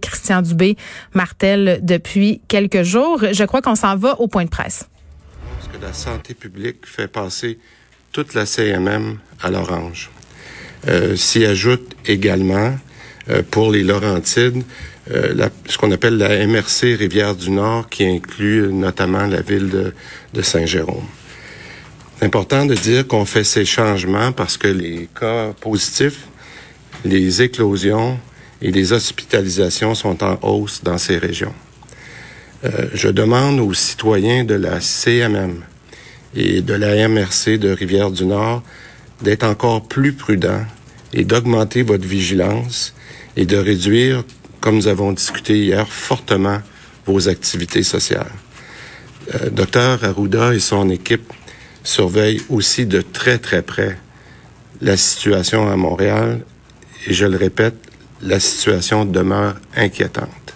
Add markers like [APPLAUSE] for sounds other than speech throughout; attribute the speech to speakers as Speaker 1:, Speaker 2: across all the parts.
Speaker 1: Christian Dubé martèle depuis quelques jours. Je crois qu'on s'en va au point de presse.
Speaker 2: Parce que la santé publique fait passer toute la CMM à l'orange. Euh, S'y ajoute également, euh, pour les Laurentides, euh, ce qu'on appelle la MRC Rivière-du-Nord, qui inclut notamment la ville de, de Saint-Jérôme. C'est important de dire qu'on fait ces changements parce que les cas positifs, les éclosions, et les hospitalisations sont en hausse dans ces régions. Euh, je demande aux citoyens de la CMM et de la MRC de Rivière-du-Nord d'être encore plus prudents et d'augmenter votre vigilance et de réduire, comme nous avons discuté hier, fortement vos activités sociales. Euh, Docteur Arruda et son équipe surveillent aussi de très très près la situation à Montréal et je le répète, la situation demeure inquiétante.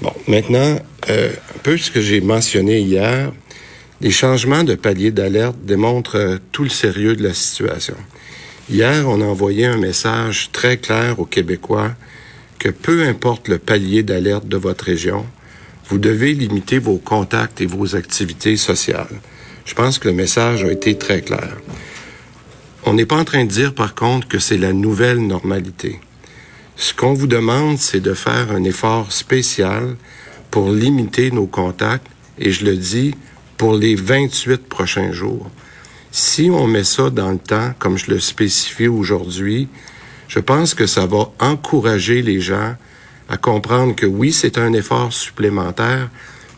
Speaker 2: Bon, maintenant, euh, un peu ce que j'ai mentionné hier, les changements de palier d'alerte démontrent euh, tout le sérieux de la situation. Hier, on a envoyé un message très clair aux Québécois que peu importe le palier d'alerte de votre région, vous devez limiter vos contacts et vos activités sociales. Je pense que le message a été très clair. On n'est pas en train de dire, par contre, que c'est la nouvelle normalité. Ce qu'on vous demande, c'est de faire un effort spécial pour limiter nos contacts, et je le dis, pour les 28 prochains jours. Si on met ça dans le temps, comme je le spécifie aujourd'hui, je pense que ça va encourager les gens à comprendre que oui, c'est un effort supplémentaire,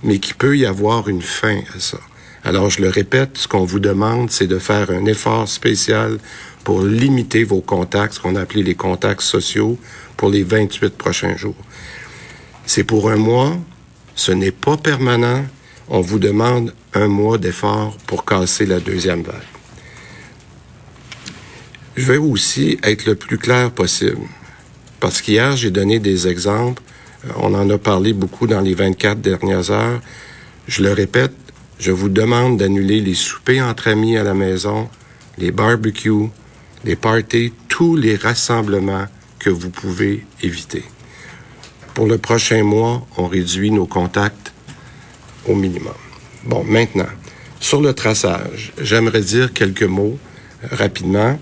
Speaker 2: mais qu'il peut y avoir une fin à ça. Alors, je le répète, ce qu'on vous demande, c'est de faire un effort spécial pour limiter vos contacts, ce qu'on a les contacts sociaux, pour les 28 prochains jours. C'est pour un mois, ce n'est pas permanent. On vous demande un mois d'effort pour casser la deuxième vague. Je vais aussi être le plus clair possible, parce qu'hier, j'ai donné des exemples. On en a parlé beaucoup dans les 24 dernières heures. Je le répète, je vous demande d'annuler les soupers entre amis à la maison, les barbecues, les parties, tous les rassemblements que vous pouvez éviter. Pour le prochain mois, on réduit nos contacts au minimum. Bon, maintenant, sur le traçage, j'aimerais dire quelques mots euh, rapidement.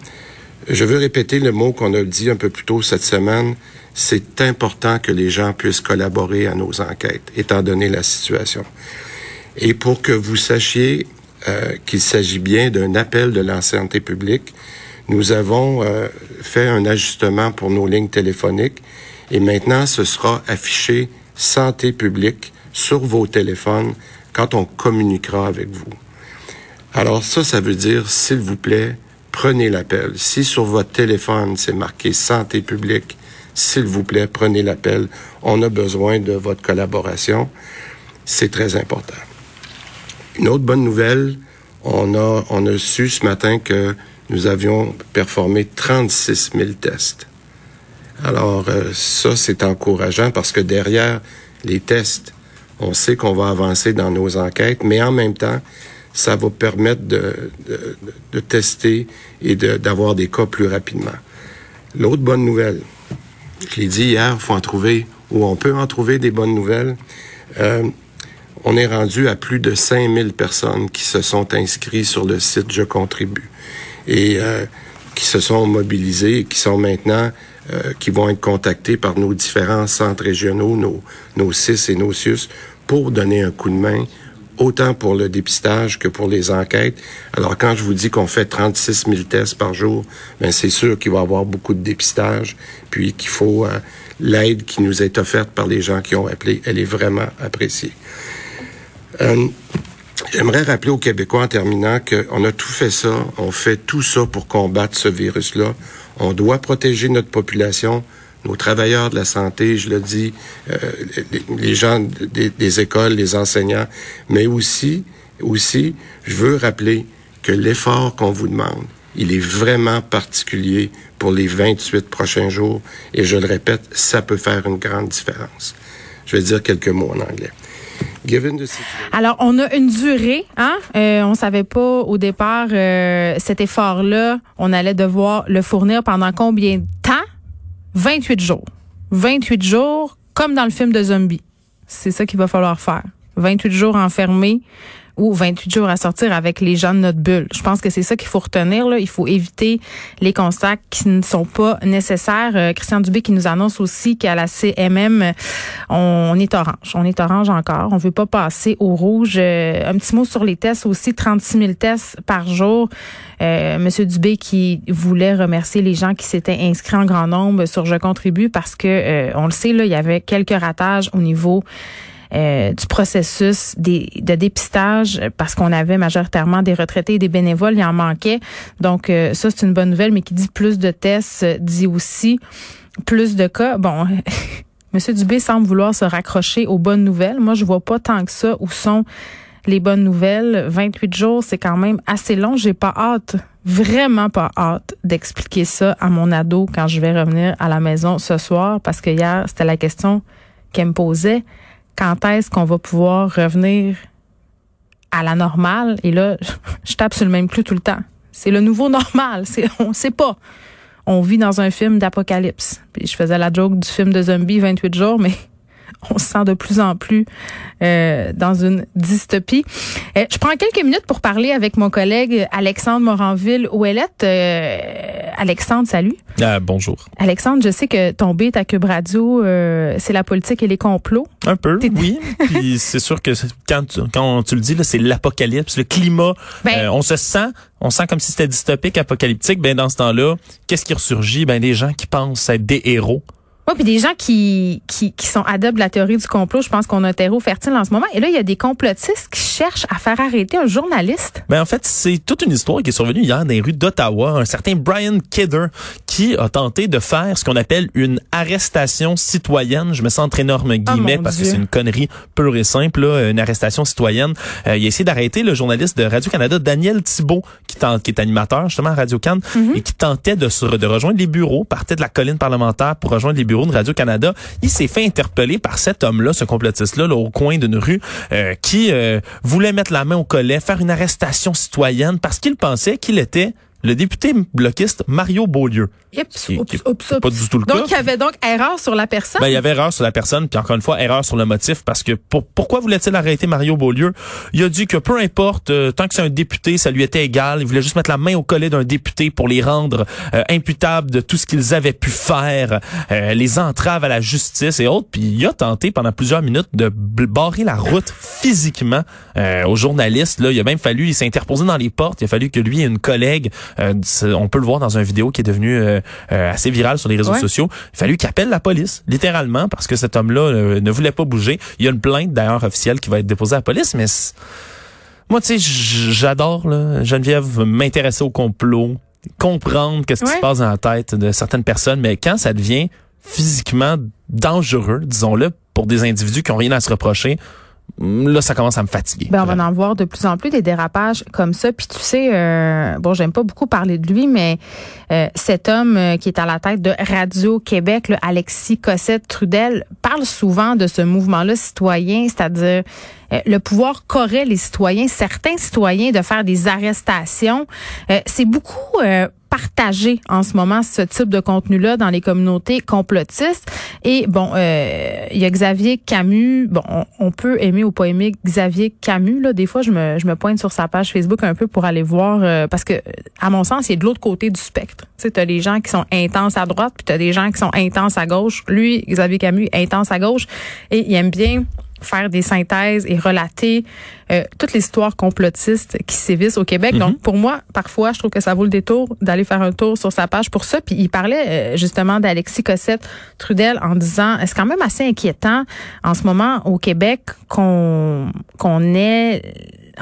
Speaker 2: Je veux répéter le mot qu'on a dit un peu plus tôt cette semaine. C'est important que les gens puissent collaborer à nos enquêtes, étant donné la situation. Et pour que vous sachiez euh, qu'il s'agit bien d'un appel de la santé publique, nous avons euh, fait un ajustement pour nos lignes téléphoniques et maintenant ce sera affiché santé publique sur vos téléphones quand on communiquera avec vous. Alors ça, ça veut dire, s'il vous plaît, prenez l'appel. Si sur votre téléphone c'est marqué santé publique, s'il vous plaît, prenez l'appel. On a besoin de votre collaboration. C'est très important. Une autre bonne nouvelle, on a, on a su ce matin que nous avions performé 36 000 tests. Alors, euh, ça, c'est encourageant parce que derrière les tests, on sait qu'on va avancer dans nos enquêtes, mais en même temps, ça va permettre de, de, de tester et d'avoir des cas plus rapidement. L'autre bonne nouvelle, je l'ai dit hier, faut en trouver, ou on peut en trouver des bonnes nouvelles. Euh, on est rendu à plus de 5000 personnes qui se sont inscrites sur le site Je contribue et euh, qui se sont mobilisées et qui sont maintenant euh, qui vont être contactés par nos différents centres régionaux, nos, nos CIS et nos CIUS, pour donner un coup de main, autant pour le dépistage que pour les enquêtes. Alors, quand je vous dis qu'on fait 36 000 tests par jour, ben c'est sûr qu'il va y avoir beaucoup de dépistage, puis qu'il faut euh, l'aide qui nous est offerte par les gens qui ont appelé, elle est vraiment appréciée. Euh, J'aimerais rappeler aux Québécois en terminant qu'on a tout fait ça, on fait tout ça pour combattre ce virus-là. On doit protéger notre population, nos travailleurs de la santé, je le dis, euh, les, gens des, des, écoles, les enseignants, mais aussi, aussi, je veux rappeler que l'effort qu'on vous demande, il est vraiment particulier pour les 28 prochains jours, et je le répète, ça peut faire une grande différence. Je vais dire quelques mots en anglais.
Speaker 1: Alors, on a une durée, hein? Euh, on savait pas au départ euh, cet effort-là, on allait devoir le fournir pendant combien de temps? 28 jours. 28 jours, comme dans le film de zombie. C'est ça qu'il va falloir faire. 28 jours enfermés ou 28 jours à sortir avec les gens de notre bulle. Je pense que c'est ça qu'il faut retenir. Là. Il faut éviter les constats qui ne sont pas nécessaires. Euh, Christian Dubé qui nous annonce aussi qu'à la CMM, on, est orange. On est orange encore. On veut pas passer au rouge. Euh, un petit mot sur les tests aussi. 36 000 tests par jour. Euh, Monsieur Dubé qui voulait remercier les gens qui s'étaient inscrits en grand nombre sur Je contribue parce que euh, on le sait là, il y avait quelques ratages au niveau euh, du processus des, de dépistage parce qu'on avait majoritairement des retraités et des bénévoles, il en manquait. Donc euh, ça c'est une bonne nouvelle, mais qui dit plus de tests dit aussi plus de cas. Bon. [LAUGHS] Monsieur Dubé semble vouloir se raccrocher aux bonnes nouvelles. Moi, je vois pas tant que ça où sont les bonnes nouvelles. 28 jours, c'est quand même assez long. J'ai pas hâte, vraiment pas hâte d'expliquer ça à mon ado quand je vais revenir à la maison ce soir parce que hier, c'était la question qu'elle me posait quand est-ce qu'on va pouvoir revenir à la normale? Et là, [LAUGHS] je tape sur le même clou tout le temps. C'est le nouveau normal. [LAUGHS] C'est, on sait pas. On vit dans un film d'apocalypse. Puis je faisais la joke du film de zombie 28 jours, mais on se sent de plus en plus euh, dans une dystopie. Euh, je prends quelques minutes pour parler avec mon collègue Alexandre Moranville-Ouellette. Euh, Alexandre, salut.
Speaker 3: Ah, bonjour.
Speaker 1: Alexandre, je sais que ton beat à Cube Radio, c'est la politique et les complots.
Speaker 3: Un peu, oui. Puis [LAUGHS] c'est sûr que quand tu, quand tu le dis, c'est l'apocalypse, le climat. Ben, on se sent, on sent comme si c'était dystopique, apocalyptique. Ben dans ce temps-là, qu'est-ce qui ressurgit? Ben des gens qui pensent être des héros
Speaker 1: oui, puis des gens qui, qui, qui sont adeptes de la théorie du complot, je pense qu'on a un terreau fertile en ce moment. Et là, il y a des complotistes qui cherchent à faire arrêter un journaliste.
Speaker 3: Ben en fait, c'est toute une histoire qui est survenue hier dans les rues d'Ottawa. Un certain Brian Kidder qui a tenté de faire ce qu'on appelle une arrestation citoyenne. Je me sens entre énormes ah, guillemets parce que c'est une connerie pure et simple, là, une arrestation citoyenne. Euh, il a essayé d'arrêter le journaliste de Radio-Canada, Daniel Thibault, qui, qui est animateur justement à Radio-Can, mhm. et qui tentait de, de rejoindre les bureaux, partait de la colline parlementaire pour rejoindre les bureaux Radio-Canada. Il s'est fait interpeller par cet homme-là, ce complotiste-là, au coin d'une rue, euh, qui euh, voulait mettre la main au collet, faire une arrestation citoyenne parce qu'il pensait qu'il était le député bloquiste Mario Beaulieu.
Speaker 1: Pas du tout le donc, il y avait donc erreur sur la personne?
Speaker 3: Ben, il y avait erreur sur la personne, puis encore une fois, erreur sur le motif, parce que pourquoi voulait-il arrêter Mario Beaulieu? Il a dit que peu importe, euh, tant que c'est un député, ça lui était égal. Il voulait juste mettre la main au collet d'un député pour les rendre euh, imputables de tout ce qu'ils avaient pu faire, euh, les entraves à la justice et autres. Puis il a tenté pendant plusieurs minutes de barrer la route physiquement aux journalistes. Là, il a même fallu, il s'est interposé dans les portes. Il a fallu que lui et une collègue, on peut le voir dans une vidéo qui est devenue euh, assez viral sur les réseaux sociaux. Il fallu qu'il appelle la police, littéralement, parce que cet homme-là euh, ne voulait pas bouger. Il y a une plainte d'ailleurs officielle qui va être déposée à la police, mais moi, tu sais, j'adore Geneviève m'intéresser au complot, comprendre qu'est-ce qui se passe dans la tête de certaines personnes, mais quand ça devient physiquement dangereux, disons-le, pour des individus qui ont rien à se reprocher, là, ça commence à me fatiguer.
Speaker 1: Ben, on va en voir de plus en plus des dérapages comme ça. Puis tu sais, euh, bon, j'aime pas beaucoup parler de lui, mais euh, cet homme euh, qui est à la tête de Radio Québec, le Alexis Cossette Trudel, parle souvent de ce mouvement-là citoyen, c'est-à-dire le pouvoir qu'auraient les citoyens, certains citoyens, de faire des arrestations. c'est beaucoup partager en ce moment ce type de contenu-là dans les communautés complotistes. Et bon, euh, il y a Xavier Camus. Bon, on, peut aimer ou pas aimer Xavier Camus. Là, des fois, je me, je me pointe sur sa page Facebook un peu pour aller voir euh, parce que, à mon sens, il est de l'autre côté du spectre. Tu sais, t'as les gens qui sont intenses à droite, puis t'as des gens qui sont intenses à gauche. Lui, Xavier Camus, intense à gauche, et il aime bien faire des synthèses et relater euh, toute l'histoire complotiste qui sévissent au Québec. Donc, mhm. pour moi, parfois, je trouve que ça vaut le détour d'aller faire un tour sur sa page pour ça. Puis, il parlait euh, justement d'Alexis Cossette Trudel en disant, c'est quand même assez inquiétant en ce moment au Québec qu'on qu'on ait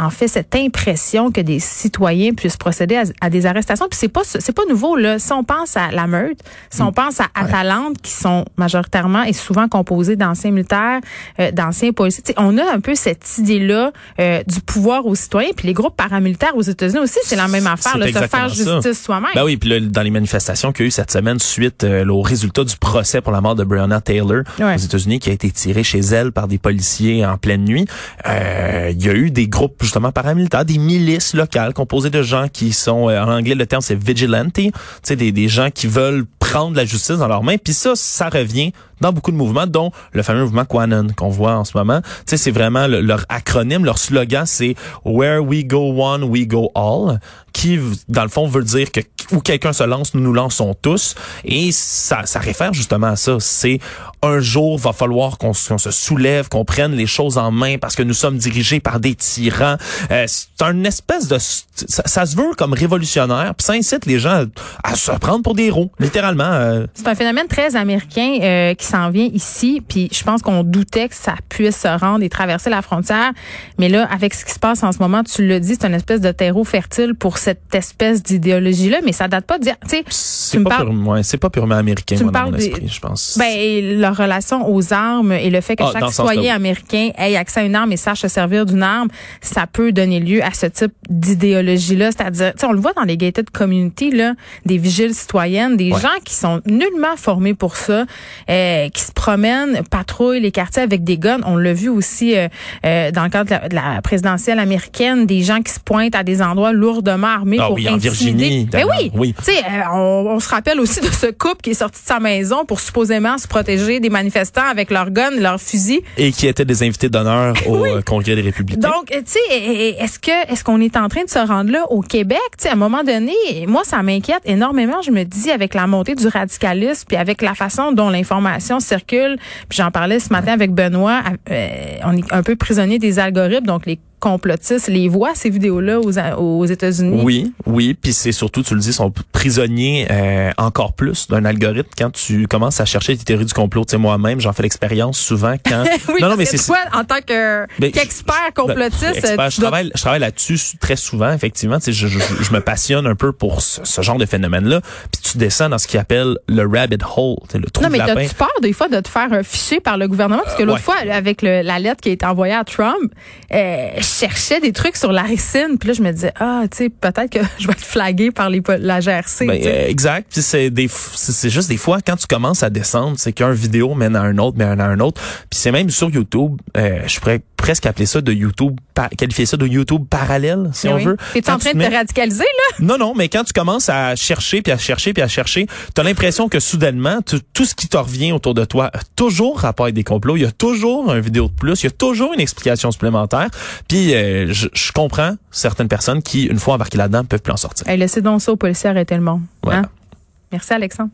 Speaker 1: en fait cette impression que des citoyens puissent procéder à, des arrestations. Puis c'est pas c'est pas nouveau là. Si on pense à la meute, si on mm. pense à Atalante, qui sont majoritairement et souvent composés d'anciens militaires, euh, d'anciens policiers, on a un peu cette idée là euh, du pouvoir aux citoyens. Puis les groupes paramilitaires aux États-Unis aussi, c'est la même affaire, là, se faire justice soi-même.
Speaker 3: Ben oui, puis là, dans les manifestations qu'il y a eu cette semaine suite euh, au résultat du procès pour la mort de Breonna Taylor aux États-Unis, qui a été tirée chez elle par des policiers en pleine nuit, il y a eu des groupes justement paramilitaires, des milices locales composées de gens qui sont, euh, en anglais le terme c'est vigilante, des, des gens qui veulent prendre la justice dans leurs mains. Puis ça, ça revient dans beaucoup de mouvements, dont le fameux mouvement Quanon qu'on voit en ce moment. Tu sais, c'est vraiment leur acronyme, leur slogan, c'est Where we go one, we go all qui, dans le fond, veut dire que où quelqu'un se lance, nous nous lançons tous. Et ça, ça réfère justement à ça. C'est un jour, va falloir qu'on se soulève, qu'on prenne les choses en main parce que nous sommes dirigés par des tyrans. Euh, c'est un espèce de... Ça, se veut comme révolutionnaire, puis ça incite les gens à, se prendre pour des héros, littéralement. Euh.
Speaker 1: C'est un phénomène très américain euh, s'en vient ici, puis je pense qu'on doutait que ça puisse se rendre et traverser la frontière. Mais là, avec ce qui se passe en ce moment, tu le dis, c'est une espèce de terreau fertile pour cette espèce d'idéologie-là, mais ça date pas de dire, tu sais,
Speaker 3: c'est pas, purement, c'est pas purement américain, moi, dans mon esprit, je pense.
Speaker 1: Ben, leur relation aux armes et le fait que ah, chaque citoyen américain ait accès à une arme et sache se servir d'une arme, ça peut donner lieu à ce type d'idéologie-là. C'est-à-dire, tu sais, on le voit dans les gated community, là, des vigiles citoyennes, des gens qui sont nullement formés pour ça, euh, qui se promènent, patrouillent les quartiers avec des guns. On l'a vu aussi euh, euh, dans le cadre de la, présidentielle américaine, des gens qui se pointent à des endroits lourdement armés
Speaker 3: ah,
Speaker 1: pour
Speaker 3: oui, en Virginie.
Speaker 1: Ben oui, oui. Tu sais, euh, on, on, se rappelle aussi de ce couple qui est sorti de sa maison pour supposément se protéger des manifestants avec leurs guns, leurs fusils.
Speaker 3: Et qui étaient des invités d'honneur au euh, Congrès des Républicains.
Speaker 1: Donc, tu sais, est-ce que est-ce qu'on est en train de se rendre là au Québec? Tu sais, à un moment donné, moi, ça m'inquiète énormément. Je me dis, avec la montée du radicalisme, puis avec la façon dont l'information circule, puis j'en parlais ce matin avec Benoît, euh, on est un peu prisonnier des algorithmes, donc les complotistes les voient ces vidéos-là aux, aux États-Unis?
Speaker 3: Oui, oui, puis c'est surtout, tu le dis, sont prisonniers euh, encore plus d'un algorithme quand tu commences à chercher des théories du complot. Tu sais, moi-même, j'en fais l'expérience souvent quand. [LAUGHS]
Speaker 1: oui, non, non, mais c'est toi en tant que ben, qu'expert ben, complotiste.
Speaker 3: je travaille, je travaille là-dessus très souvent, effectivement. Tu sais, je, je, je, me passionne un peu pour ce, genre de phénomène-là. Puis tu descends dans ce qu'ils appelle le rabbit hole, le trou
Speaker 1: Non, mais
Speaker 3: as-tu
Speaker 1: peur des fois de te faire ficher par le gouvernement? Parce que l'autre fois, avec le, la lettre qui a été envoyée à Trump. Euh, cherchais des trucs sur la ricine, puis là je me disais ah, tu sais, peut-être que [LAUGHS] je vais être flagué par les la GRC.
Speaker 3: Ben, euh, exact, puis c'est des c'est juste des fois quand tu commences à descendre, c'est qu'un vidéo mène à un autre, mène à un autre. Puis c'est même sur YouTube, euh, je pourrais presque appeler ça de YouTube, qualifier ça de YouTube parallèle, si on veut.
Speaker 1: T'es en train de te radicaliser, là?
Speaker 3: Non, non, mais quand tu commences à chercher, puis à chercher, puis à chercher, t'as l'impression que soudainement, tout ce qui te revient autour de toi a toujours rapport avec des complots, il y a toujours une vidéo de plus, il y a toujours une explication supplémentaire, puis euh, je, comprends certaines personnes qui, une fois embarquées là-dedans, peuvent plus en sortir.
Speaker 1: Hey, laissez donc ça aux policiers arrêter le monde. Hein? Merci, Alexandre.